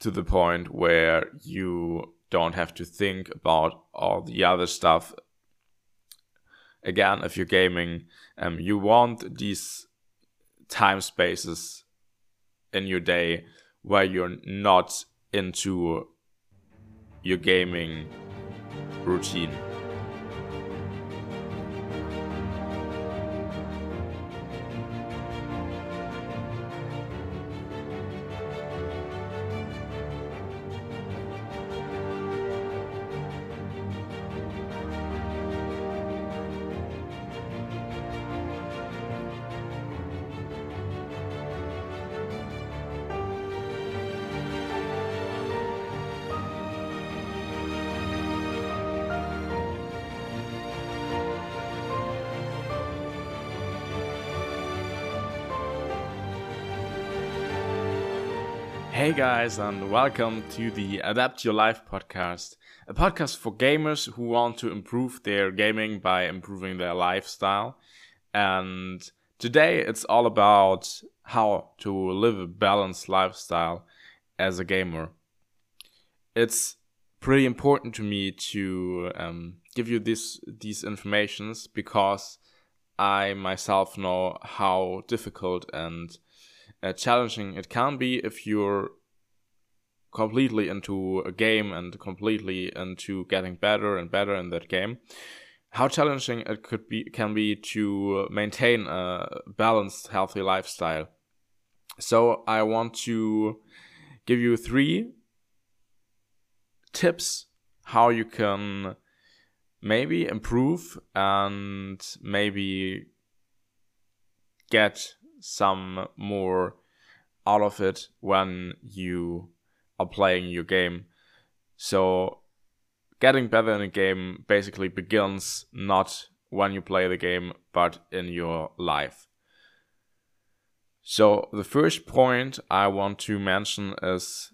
to the point where you don't have to think about all the other stuff. Again, if you're gaming, um, you want these time spaces in your day where you're not into your gaming routine. Hey guys, and welcome to the Adapt Your Life podcast, a podcast for gamers who want to improve their gaming by improving their lifestyle. And today it's all about how to live a balanced lifestyle as a gamer. It's pretty important to me to um, give you this these informations because I myself know how difficult and uh, challenging. It can be if you're completely into a game and completely into getting better and better in that game. How challenging it could be can be to maintain a balanced healthy lifestyle. So i want to give you three tips how you can maybe improve and maybe get some more out of it when you are playing your game. So getting better in a game basically begins not when you play the game, but in your life. So the first point I want to mention is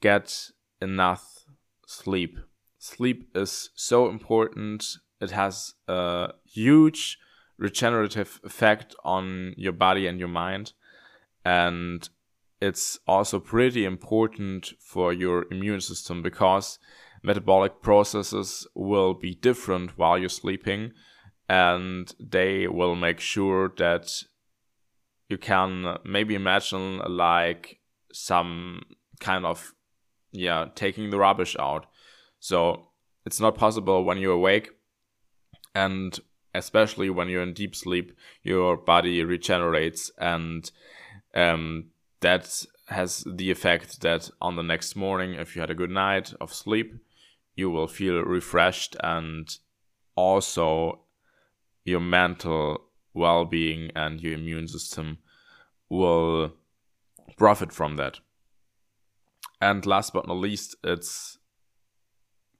get enough sleep. Sleep is so important. It has a huge regenerative effect on your body and your mind. And it's also pretty important for your immune system because metabolic processes will be different while you're sleeping and they will make sure that you can maybe imagine like some kind of yeah taking the rubbish out so it's not possible when you're awake and especially when you're in deep sleep, your body regenerates, and um, that has the effect that on the next morning, if you had a good night of sleep, you will feel refreshed, and also your mental well being and your immune system will profit from that. And last but not least, it's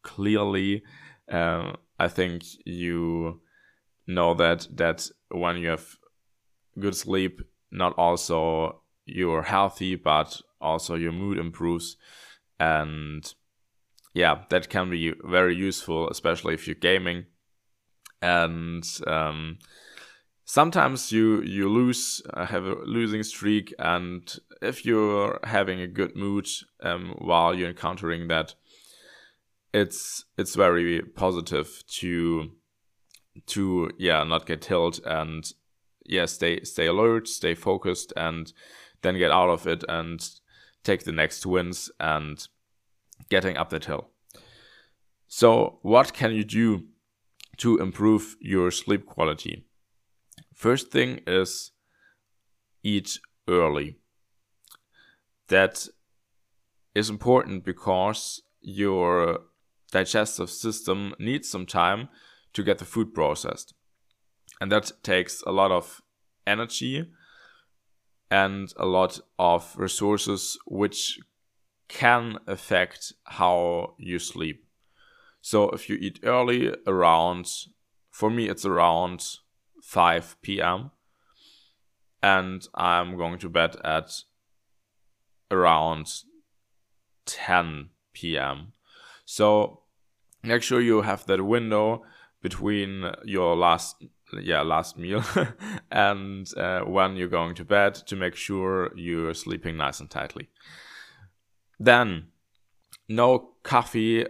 clearly, uh, I think you know that that when you have good sleep, not also you're healthy, but also your mood improves, and yeah, that can be very useful, especially if you're gaming. And um, sometimes you you lose uh, have a losing streak, and if you're having a good mood um, while you're encountering that, it's it's very positive to to yeah not get killed and yeah stay stay alert stay focused and then get out of it and take the next wins and getting up that hill. So what can you do to improve your sleep quality? First thing is eat early. That is important because your digestive system needs some time to get the food processed. And that takes a lot of energy and a lot of resources, which can affect how you sleep. So if you eat early, around, for me, it's around 5 p.m. And I'm going to bed at around 10 p.m. So make sure you have that window between your last yeah last meal and uh, when you're going to bed to make sure you're sleeping nice and tightly then no coffee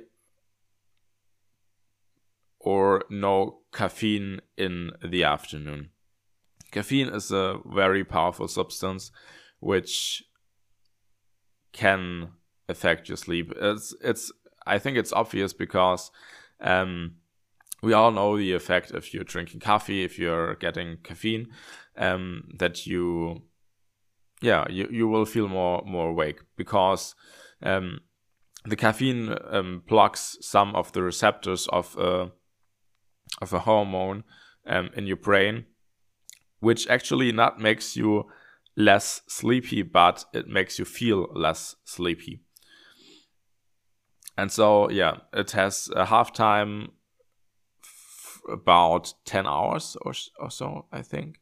or no caffeine in the afternoon. Caffeine is a very powerful substance which can affect your sleep. It's it's I think it's obvious because um, we all know the effect if you're drinking coffee, if you're getting caffeine, um, that you yeah you, you will feel more more awake because um, the caffeine um, blocks some of the receptors of a of a hormone um, in your brain, which actually not makes you less sleepy, but it makes you feel less sleepy. And so, yeah, it has a half time about 10 hours or, or so, I think.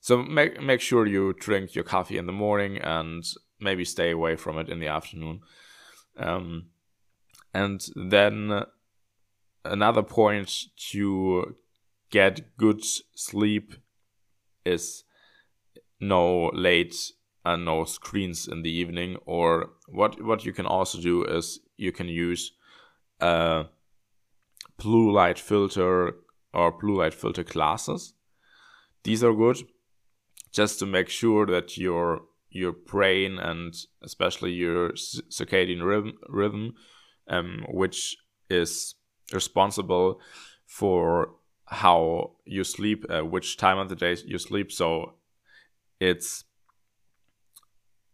So make make sure you drink your coffee in the morning and maybe stay away from it in the afternoon. Um, and then another point to get good sleep is no late and no screens in the evening. Or what what you can also do is you can use a blue light filter or blue light filter glasses. These are good just to make sure that your your brain and especially your circadian rhythm, rhythm um, which is responsible for how you sleep, uh, which time of the day you sleep. So it's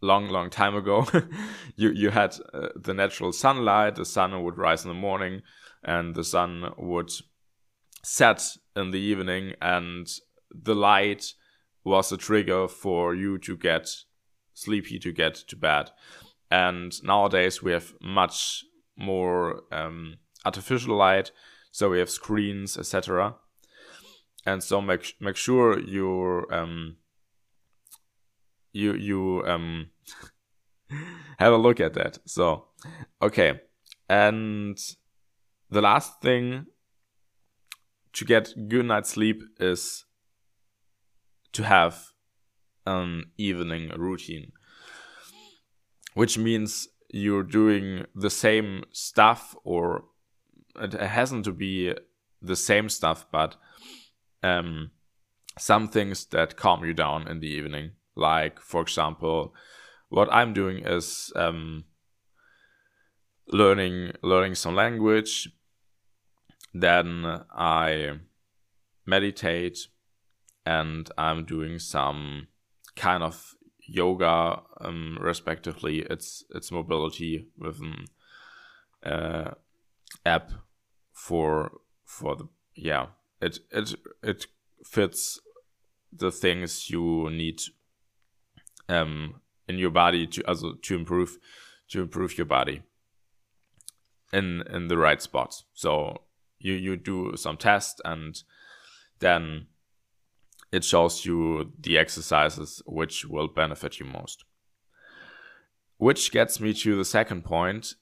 long, long time ago. you you had uh, the natural sunlight. The sun would rise in the morning, and the sun would set in the evening, and the light was a trigger for you to get sleepy to get to bed. And nowadays we have much more um, artificial light, so we have screens, etc. And so make make sure you um, you you um, have a look at that. So okay, and the last thing to get good night's sleep is to have an evening routine, which means you're doing the same stuff, or it hasn't to be the same stuff, but um, some things that calm you down in the evening. Like, for example, what I'm doing is um, learning learning some language. Then I meditate and I'm doing some kind of yoga, um, respectively. It's it's mobility with an uh, app for for the yeah. It it it fits the things you need um in your body to also to improve to improve your body in in the right spots. So you you do some tests and then it shows you the exercises which will benefit you most. Which gets me to the second point,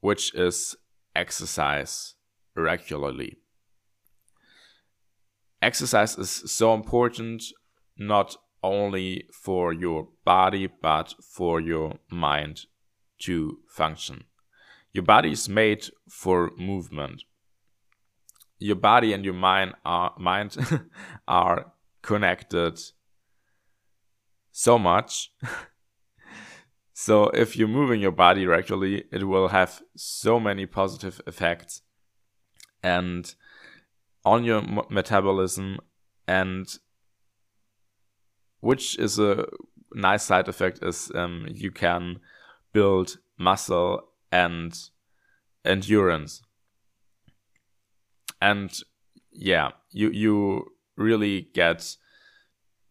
which is exercise regularly. Exercise is so important not only for your body but for your mind to function. Your body is made for movement. Your body and your mind are mind are connected so much. so if you're moving your body regularly, it will have so many positive effects and on your metabolism and which is a nice side effect is um, you can build muscle and endurance and yeah you you really get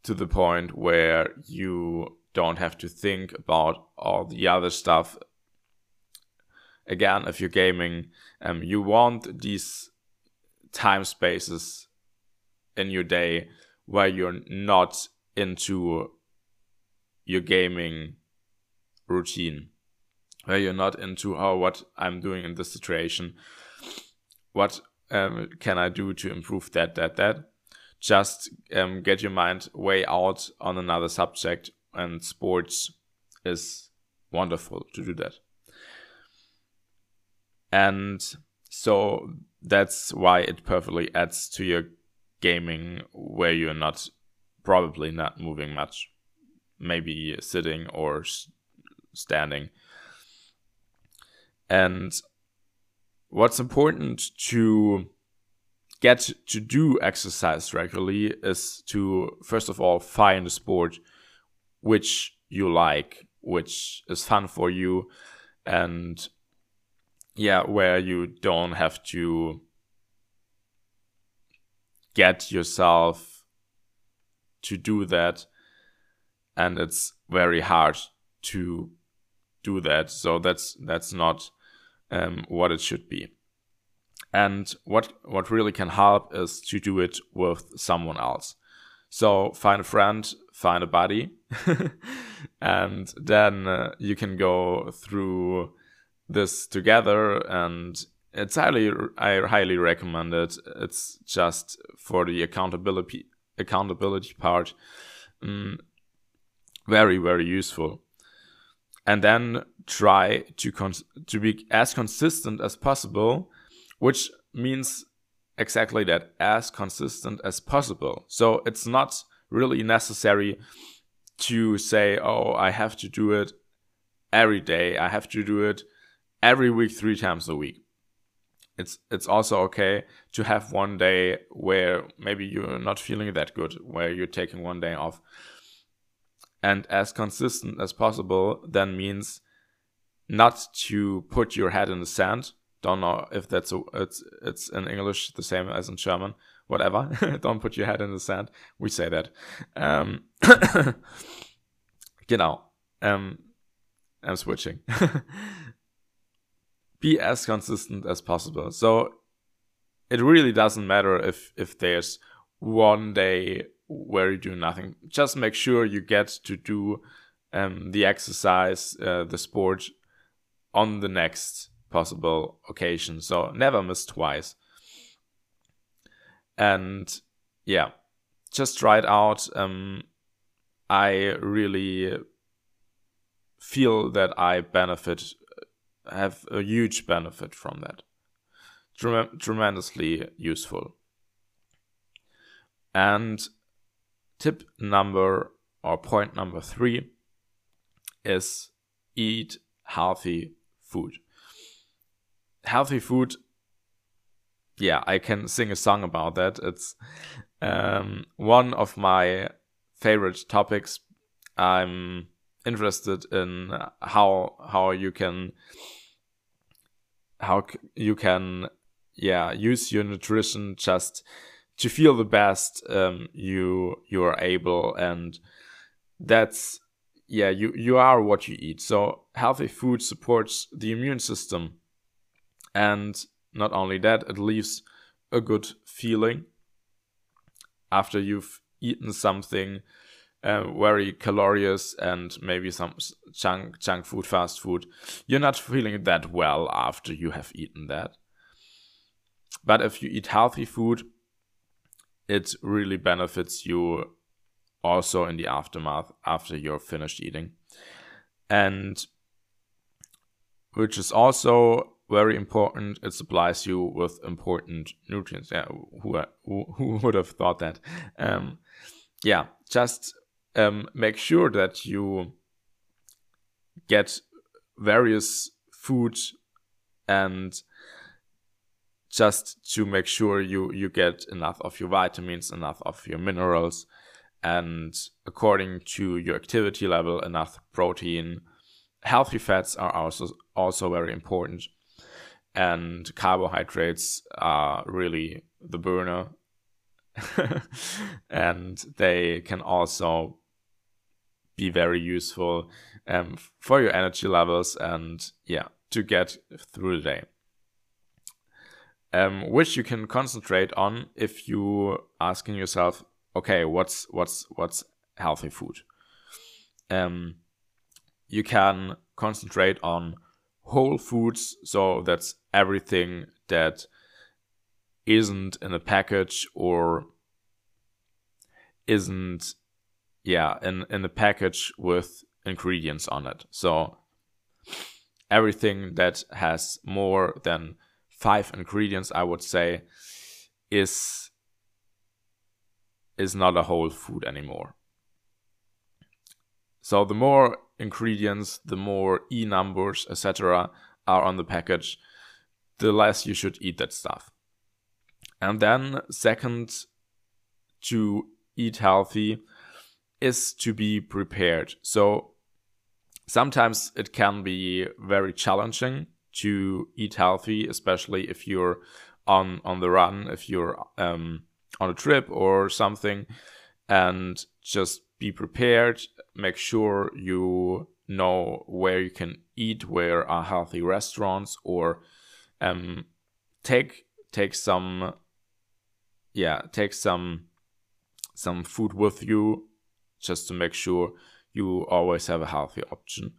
to the point where you don't have to think about all the other stuff. Again, if you're gaming, um, you want these time spaces in your day where you're not into your gaming routine, where you're not into oh what I'm doing in this situation, what um, can I do to improve that that that just um, get your mind way out on another subject, and sports is wonderful to do that. And so that's why it perfectly adds to your gaming where you're not probably not moving much, maybe sitting or standing. And what's important to get to do exercise regularly is to first of all find a sport which you like, which is fun for you, and yeah, where you don't have to get yourself to do that. And it's very hard to do that. So that's that's not um, what it should be and what what really can help is to do it with someone else so find a friend find a buddy and then uh, you can go through this together and it's highly I highly recommend it. It's just for the accountability accountability part, um, very very useful. And then try to to be as consistent as possible, which means exactly that as consistent as possible. So it's not really necessary to say, oh, I have to do it every day. I have to do it every week, three times a week it's it's also okay to have one day where maybe you're not feeling that good, where you're taking one day off. And as consistent as possible then means not to put your head in the sand. Don't know if that's a, it's it's in English the same as in German. Whatever. Don't put your head in the sand. We say that. Um, genau. Um, I'm switching. be as consistent as possible. So it really doesn't matter if if there's one day where you do nothing. Just make sure you get to do um, the exercise, uh, the sport on the next possible occasion. So never miss twice. And yeah, just try it out. Um, I really feel that I benefit have a huge benefit from that. Trem- tremendously useful. And tip number or point number three is eat healthy food. Healthy food, yeah, I can sing a song about that. It's um, one of my favorite topics. I'm interested in how how you can how you can yeah use your nutrition just to feel the best um, you you are able and that's yeah you you are what you eat. So healthy food supports the immune system. And not only that it leaves a good feeling after you've eaten something uh, very calorious and maybe some junk junk food, fast food, you're not feeling that well after you have eaten that. But if you eat healthy food, it really benefits you also in the aftermath after you're finished eating. And which is also very important, it supplies you with important nutrients. Yeah, who, who, who would have thought that? Um, yeah, just um, make sure that you get various food and just to make sure you you get enough of your vitamins enough of your minerals and according to your activity level enough protein. Healthy fats are also also very important and carbohydrates are really the burner. And they can also be very useful um, for your energy levels and yeah to get through the day um, which you can concentrate on if you asking yourself okay what's what's what's healthy food? Um, you can concentrate on whole foods so that's everything that isn't in a package or isn't yeah in in a package with ingredients on it. So everything that has more than five ingredients, I would say, is is not a whole food anymore. So the more ingredients, the more E numbers, etc., are on the package, the less you should eat that stuff. And then, second, to eat healthy is to be prepared. So sometimes it can be very challenging to eat healthy, especially if you're on on the run, if you're um, on a trip or something, and just be prepared. Make sure you know where you can eat, where are healthy restaurants, or um, take take some yeah take some some food with you just to make sure you always have a healthy option.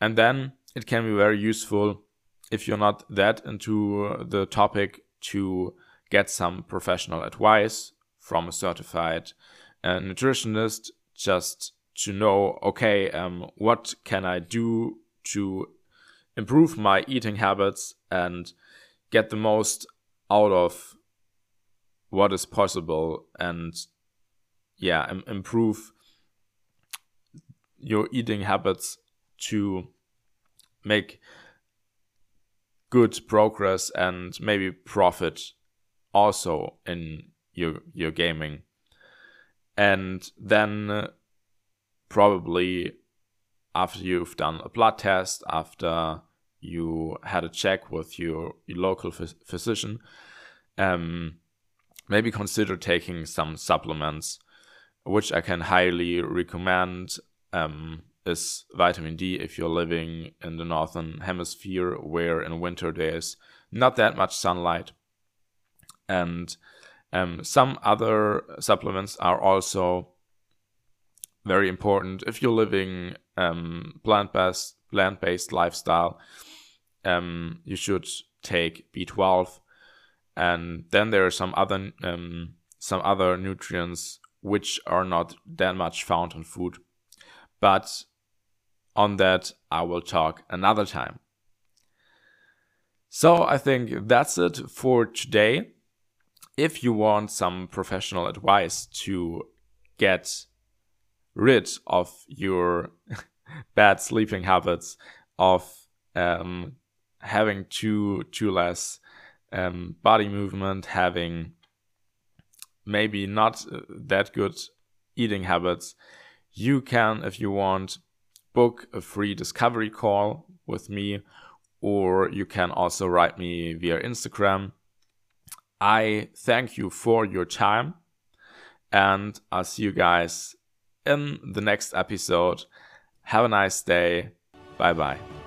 And then it can be very useful if you're not that into the topic to get some professional advice from a certified uh, nutritionist just to know okay um, what can i do to improve my eating habits and get the most out of what is possible and yeah improve your eating habits to make good progress and maybe profit also in your your gaming. And then uh, probably after you've done a blood test after you had a check with your, your local phys- physician um, maybe consider taking some supplements which i can highly recommend um, is vitamin D if you're living in the northern hemisphere where in winter there's not that much sunlight. And um, some other supplements are also very important if you're living um, plant-based plant-based lifestyle. Um, you should take B12, and then there are some other um, some other nutrients which are not that much found in food, but on that, I will talk another time. So I think that's it for today. If you want some professional advice to get rid of your bad sleeping habits, of um, having too too less um, body movement, having maybe not uh, that good eating habits, you can, if you want, book a free discovery call with me, or you can also write me via Instagram. I thank you for your time, and I'll see you guys in the next episode. Have a nice day. Bye bye.